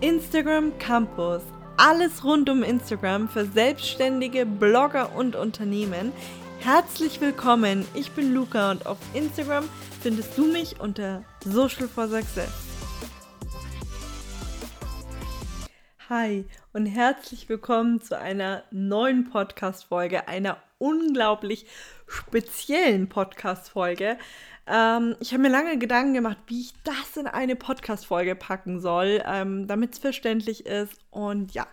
Instagram Campus. Alles rund um Instagram für Selbstständige, Blogger und Unternehmen. Herzlich willkommen, ich bin Luca und auf Instagram findest du mich unter Social for Success. Hi und herzlich willkommen zu einer neuen Podcast-Folge, einer unglaublich speziellen Podcast-Folge. Ähm, ich habe mir lange Gedanken gemacht, wie ich das in eine Podcast-Folge packen soll, ähm, damit es verständlich ist. Und ja,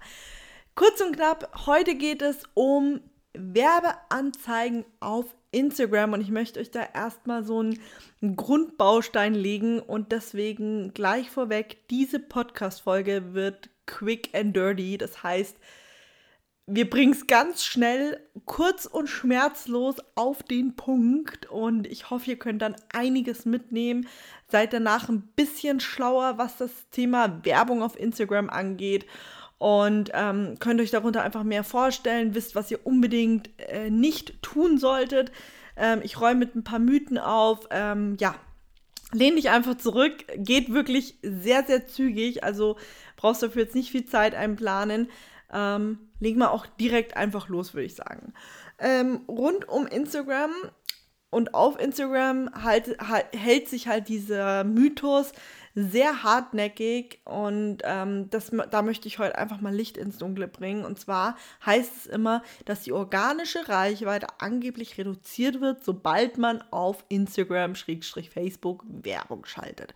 kurz und knapp, heute geht es um Werbeanzeigen auf Instagram und ich möchte euch da erstmal so einen Grundbaustein legen und deswegen gleich vorweg, diese Podcast-Folge wird quick and dirty. Das heißt, wir bringen es ganz schnell, kurz und schmerzlos auf den Punkt. Und ich hoffe, ihr könnt dann einiges mitnehmen. Seid danach ein bisschen schlauer, was das Thema Werbung auf Instagram angeht. Und ähm, könnt euch darunter einfach mehr vorstellen, wisst, was ihr unbedingt äh, nicht tun solltet. Ähm, ich räume mit ein paar Mythen auf. Ähm, ja, lehn dich einfach zurück. Geht wirklich sehr, sehr zügig. Also brauchst dafür jetzt nicht viel Zeit einplanen. Ähm, legen wir auch direkt einfach los, würde ich sagen. Ähm, rund um Instagram und auf Instagram halt, halt, hält sich halt dieser Mythos sehr hartnäckig und ähm, das, da möchte ich heute einfach mal Licht ins Dunkle bringen. Und zwar heißt es immer, dass die organische Reichweite angeblich reduziert wird, sobald man auf Instagram-Facebook Werbung schaltet.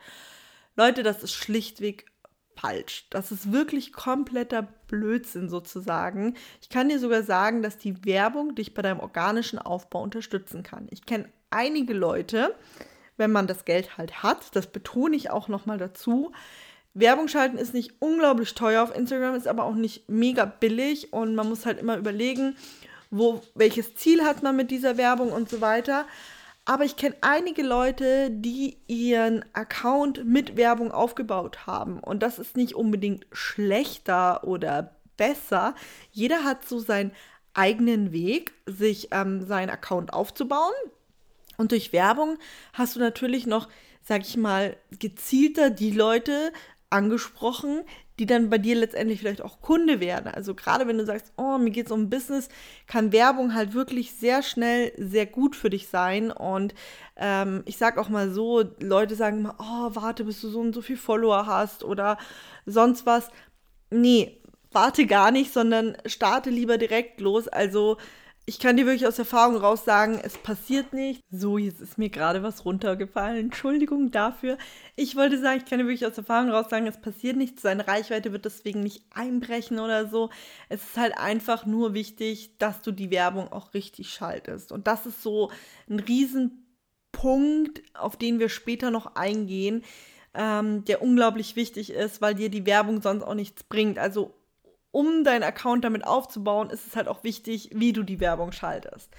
Leute, das ist schlichtweg falsch. Das ist wirklich kompletter Blödsinn sozusagen. Ich kann dir sogar sagen, dass die Werbung dich bei deinem organischen Aufbau unterstützen kann. Ich kenne einige Leute, wenn man das Geld halt hat, das betone ich auch nochmal dazu. Werbung schalten ist nicht unglaublich teuer auf Instagram, ist aber auch nicht mega billig und man muss halt immer überlegen, wo, welches Ziel hat man mit dieser Werbung und so weiter. Aber ich kenne einige Leute, die ihren Account mit Werbung aufgebaut haben. Und das ist nicht unbedingt schlechter oder besser. Jeder hat so seinen eigenen Weg, sich ähm, seinen Account aufzubauen. Und durch Werbung hast du natürlich noch, sag ich mal, gezielter die Leute angesprochen, die dann bei dir letztendlich vielleicht auch Kunde werden. Also gerade wenn du sagst, oh, mir geht es um Business, kann Werbung halt wirklich sehr schnell sehr gut für dich sein. Und ähm, ich sage auch mal so, Leute sagen immer, oh, warte, bis du so und so viel Follower hast oder sonst was. Nee, warte gar nicht, sondern starte lieber direkt los. Also ich kann dir wirklich aus Erfahrung raus sagen, es passiert nicht. So, jetzt ist mir gerade was runtergefallen. Entschuldigung dafür. Ich wollte sagen, ich kann dir wirklich aus Erfahrung raus sagen, es passiert nichts. Seine Reichweite wird deswegen nicht einbrechen oder so. Es ist halt einfach nur wichtig, dass du die Werbung auch richtig schaltest. Und das ist so ein Riesenpunkt, auf den wir später noch eingehen, ähm, der unglaublich wichtig ist, weil dir die Werbung sonst auch nichts bringt. Also um deinen Account damit aufzubauen, ist es halt auch wichtig, wie du die Werbung schaltest.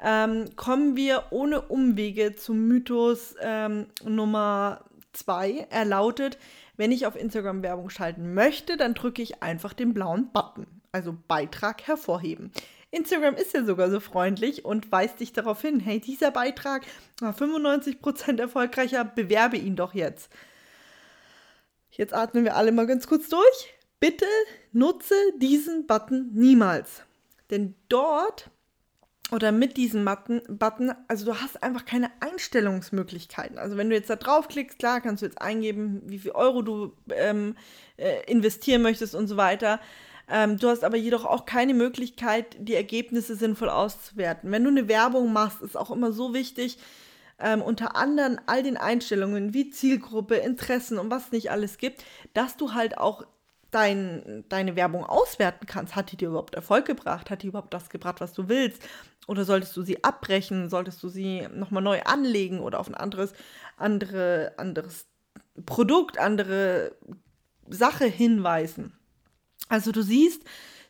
Ähm, kommen wir ohne Umwege zum Mythos ähm, Nummer 2. Er lautet, wenn ich auf Instagram Werbung schalten möchte, dann drücke ich einfach den blauen Button, also Beitrag hervorheben. Instagram ist ja sogar so freundlich und weist dich darauf hin, hey, dieser Beitrag war 95% erfolgreicher, bewerbe ihn doch jetzt. Jetzt atmen wir alle mal ganz kurz durch. Bitte nutze diesen Button niemals. Denn dort oder mit diesem Button, also du hast einfach keine Einstellungsmöglichkeiten. Also wenn du jetzt da draufklickst, klar, kannst du jetzt eingeben, wie viel Euro du ähm, äh, investieren möchtest und so weiter. Ähm, du hast aber jedoch auch keine Möglichkeit, die Ergebnisse sinnvoll auszuwerten. Wenn du eine Werbung machst, ist auch immer so wichtig, ähm, unter anderem all den Einstellungen wie Zielgruppe, Interessen und was nicht alles gibt, dass du halt auch dein, deine Werbung auswerten kannst. Hat die dir überhaupt Erfolg gebracht? Hat die überhaupt das gebracht, was du willst? Oder solltest du sie abbrechen? Solltest du sie nochmal neu anlegen oder auf ein anderes, andere, anderes Produkt, andere Sache hinweisen? Also du siehst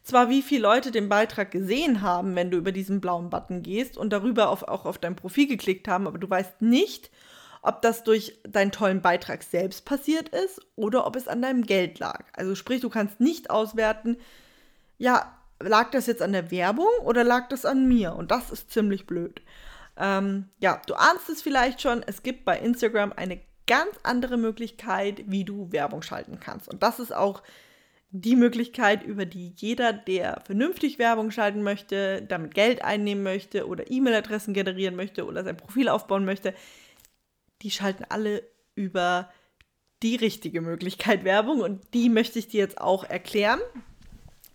zwar, wie viele Leute den Beitrag gesehen haben, wenn du über diesen blauen Button gehst und darüber auf, auch auf dein Profil geklickt haben, aber du weißt nicht, ob das durch deinen tollen Beitrag selbst passiert ist oder ob es an deinem Geld lag. Also sprich, du kannst nicht auswerten, ja, lag das jetzt an der Werbung oder lag das an mir? Und das ist ziemlich blöd. Ähm, ja, du ahnst es vielleicht schon, es gibt bei Instagram eine ganz andere Möglichkeit, wie du Werbung schalten kannst. Und das ist auch die Möglichkeit, über die jeder, der vernünftig Werbung schalten möchte, damit Geld einnehmen möchte oder E-Mail-Adressen generieren möchte oder sein Profil aufbauen möchte, die schalten alle über die richtige Möglichkeit Werbung und die möchte ich dir jetzt auch erklären.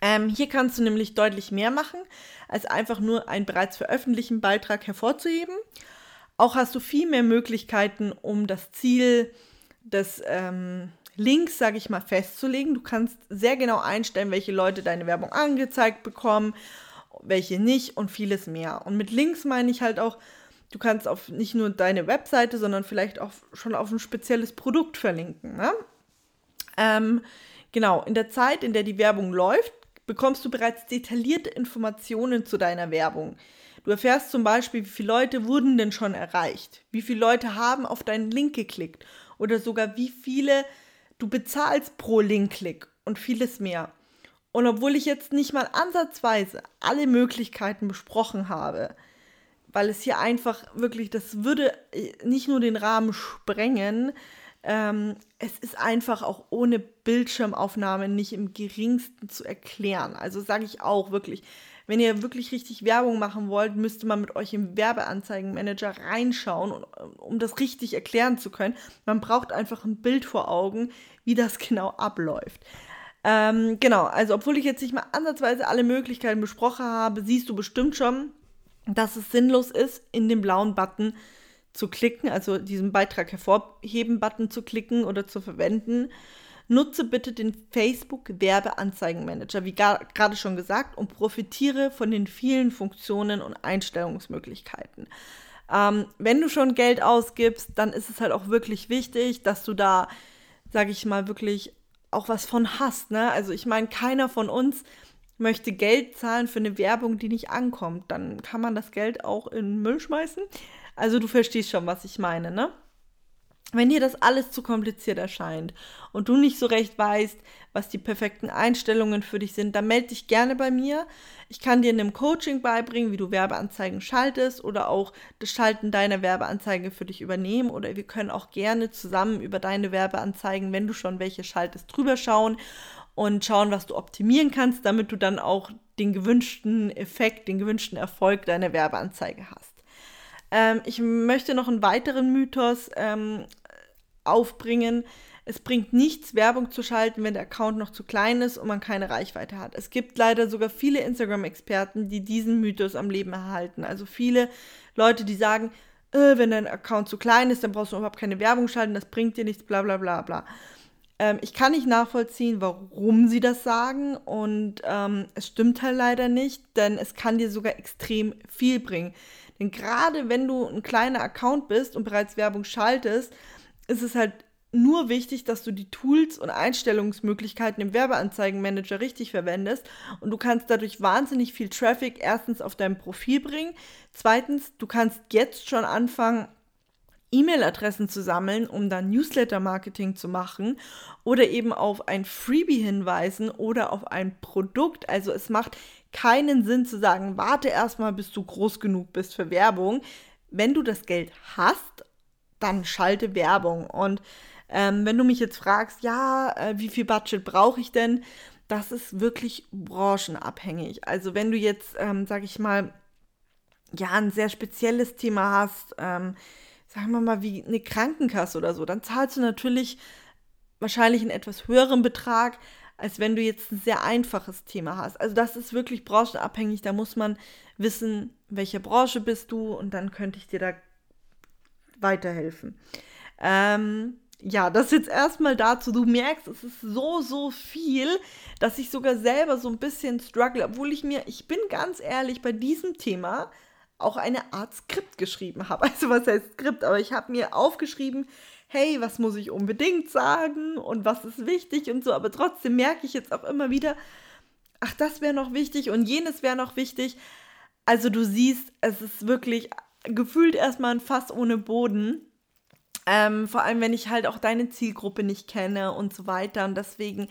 Ähm, hier kannst du nämlich deutlich mehr machen, als einfach nur einen bereits veröffentlichten Beitrag hervorzuheben. Auch hast du viel mehr Möglichkeiten, um das Ziel des ähm, Links, sage ich mal, festzulegen. Du kannst sehr genau einstellen, welche Leute deine Werbung angezeigt bekommen, welche nicht und vieles mehr. Und mit Links meine ich halt auch, du kannst auf nicht nur deine Webseite, sondern vielleicht auch schon auf ein spezielles Produkt verlinken. Ne? Ähm, genau, in der Zeit, in der die Werbung läuft, bekommst du bereits detaillierte Informationen zu deiner Werbung. Du erfährst zum Beispiel, wie viele Leute wurden denn schon erreicht, wie viele Leute haben auf deinen Link geklickt oder sogar wie viele du bezahlst pro Link-Klick und vieles mehr. Und obwohl ich jetzt nicht mal ansatzweise alle Möglichkeiten besprochen habe, weil es hier einfach wirklich, das würde äh, nicht nur den Rahmen sprengen, ähm, es ist einfach auch ohne Bildschirmaufnahme nicht im geringsten zu erklären. Also sage ich auch wirklich, wenn ihr wirklich richtig Werbung machen wollt, müsste man mit euch im Werbeanzeigenmanager reinschauen, um das richtig erklären zu können. Man braucht einfach ein Bild vor Augen, wie das genau abläuft. Ähm, genau, also obwohl ich jetzt nicht mal ansatzweise alle Möglichkeiten besprochen habe, siehst du bestimmt schon, dass es sinnlos ist, in den blauen Button zu klicken, also diesen Beitrag hervorheben-Button zu klicken oder zu verwenden Nutze bitte den Facebook Werbeanzeigenmanager, wie gerade schon gesagt, und profitiere von den vielen Funktionen und Einstellungsmöglichkeiten. Ähm, wenn du schon Geld ausgibst, dann ist es halt auch wirklich wichtig, dass du da, sage ich mal, wirklich auch was von hast. Ne? Also ich meine, keiner von uns möchte Geld zahlen für eine Werbung, die nicht ankommt. Dann kann man das Geld auch in Müll schmeißen. Also du verstehst schon, was ich meine, ne? Wenn dir das alles zu kompliziert erscheint und du nicht so recht weißt, was die perfekten Einstellungen für dich sind, dann melde dich gerne bei mir. Ich kann dir in einem Coaching beibringen, wie du Werbeanzeigen schaltest oder auch das Schalten deiner Werbeanzeige für dich übernehmen. Oder wir können auch gerne zusammen über deine Werbeanzeigen, wenn du schon welche schaltest, drüber schauen und schauen, was du optimieren kannst, damit du dann auch den gewünschten Effekt, den gewünschten Erfolg deiner Werbeanzeige hast. Ähm, ich möchte noch einen weiteren Mythos ähm, aufbringen. Es bringt nichts, Werbung zu schalten, wenn der Account noch zu klein ist und man keine Reichweite hat. Es gibt leider sogar viele Instagram-Experten, die diesen Mythos am Leben erhalten. Also viele Leute, die sagen, äh, wenn dein Account zu klein ist, dann brauchst du überhaupt keine Werbung schalten, das bringt dir nichts, bla bla bla bla. Ähm, ich kann nicht nachvollziehen, warum sie das sagen und ähm, es stimmt halt leider nicht, denn es kann dir sogar extrem viel bringen. Denn gerade wenn du ein kleiner Account bist und bereits Werbung schaltest, ist es halt nur wichtig, dass du die Tools und Einstellungsmöglichkeiten im Werbeanzeigenmanager richtig verwendest und du kannst dadurch wahnsinnig viel Traffic erstens auf dein Profil bringen. Zweitens, du kannst jetzt schon anfangen, E-Mail-Adressen zu sammeln, um dann Newsletter-Marketing zu machen oder eben auf ein Freebie hinweisen oder auf ein Produkt. Also es macht keinen Sinn zu sagen, warte erstmal, bis du groß genug bist für Werbung. Wenn du das Geld hast, dann schalte Werbung. Und ähm, wenn du mich jetzt fragst, ja, äh, wie viel Budget brauche ich denn? Das ist wirklich branchenabhängig. Also wenn du jetzt, ähm, sag ich mal, ja, ein sehr spezielles Thema hast, ähm, sagen wir mal wie eine Krankenkasse oder so, dann zahlst du natürlich wahrscheinlich einen etwas höheren Betrag, als wenn du jetzt ein sehr einfaches Thema hast. Also das ist wirklich branchenabhängig. Da muss man wissen, welche Branche bist du und dann könnte ich dir da weiterhelfen. Ähm, ja, das jetzt erstmal dazu. Du merkst, es ist so, so viel, dass ich sogar selber so ein bisschen struggle, obwohl ich mir, ich bin ganz ehrlich, bei diesem Thema auch eine Art Skript geschrieben habe. Also was heißt Skript? Aber ich habe mir aufgeschrieben, hey, was muss ich unbedingt sagen und was ist wichtig und so. Aber trotzdem merke ich jetzt auch immer wieder, ach, das wäre noch wichtig und jenes wäre noch wichtig. Also du siehst, es ist wirklich gefühlt erstmal ein Fass ohne Boden. Ähm, vor allem, wenn ich halt auch deine Zielgruppe nicht kenne und so weiter. Und deswegen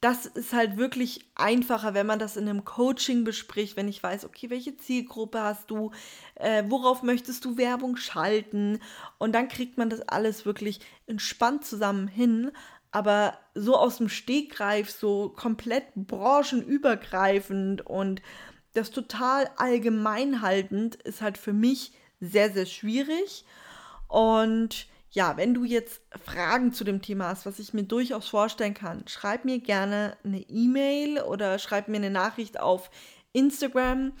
das ist halt wirklich einfacher, wenn man das in einem Coaching bespricht, wenn ich weiß, okay, welche Zielgruppe hast du, äh, worauf möchtest du Werbung schalten und dann kriegt man das alles wirklich entspannt zusammen hin. Aber so aus dem Stegreif, so komplett branchenübergreifend und das total allgemeinhaltend ist halt für mich sehr, sehr schwierig. Und ja, wenn du jetzt Fragen zu dem Thema hast, was ich mir durchaus vorstellen kann, schreib mir gerne eine E-Mail oder schreib mir eine Nachricht auf Instagram.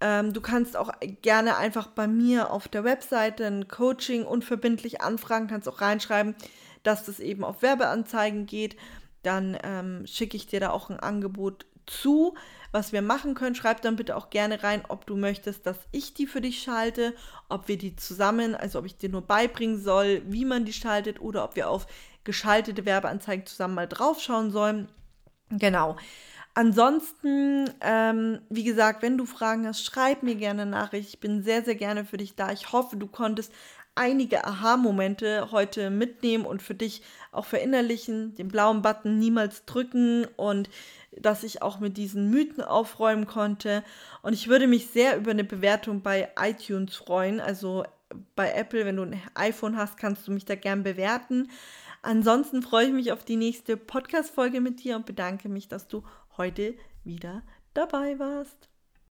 Ähm, du kannst auch gerne einfach bei mir auf der Webseite ein Coaching unverbindlich anfragen, kannst auch reinschreiben, dass das eben auf Werbeanzeigen geht. Dann ähm, schicke ich dir da auch ein Angebot zu was wir machen können. Schreib dann bitte auch gerne rein, ob du möchtest, dass ich die für dich schalte, ob wir die zusammen, also ob ich dir nur beibringen soll, wie man die schaltet oder ob wir auf geschaltete Werbeanzeigen zusammen mal draufschauen sollen. Genau. Ansonsten, ähm, wie gesagt, wenn du Fragen hast, schreib mir gerne Nachricht. Ich bin sehr, sehr gerne für dich da. Ich hoffe, du konntest einige Aha-Momente heute mitnehmen und für dich auch verinnerlichen, den blauen Button niemals drücken und dass ich auch mit diesen Mythen aufräumen konnte. Und ich würde mich sehr über eine Bewertung bei iTunes freuen. Also bei Apple, wenn du ein iPhone hast, kannst du mich da gern bewerten. Ansonsten freue ich mich auf die nächste Podcast-Folge mit dir und bedanke mich, dass du heute wieder dabei warst.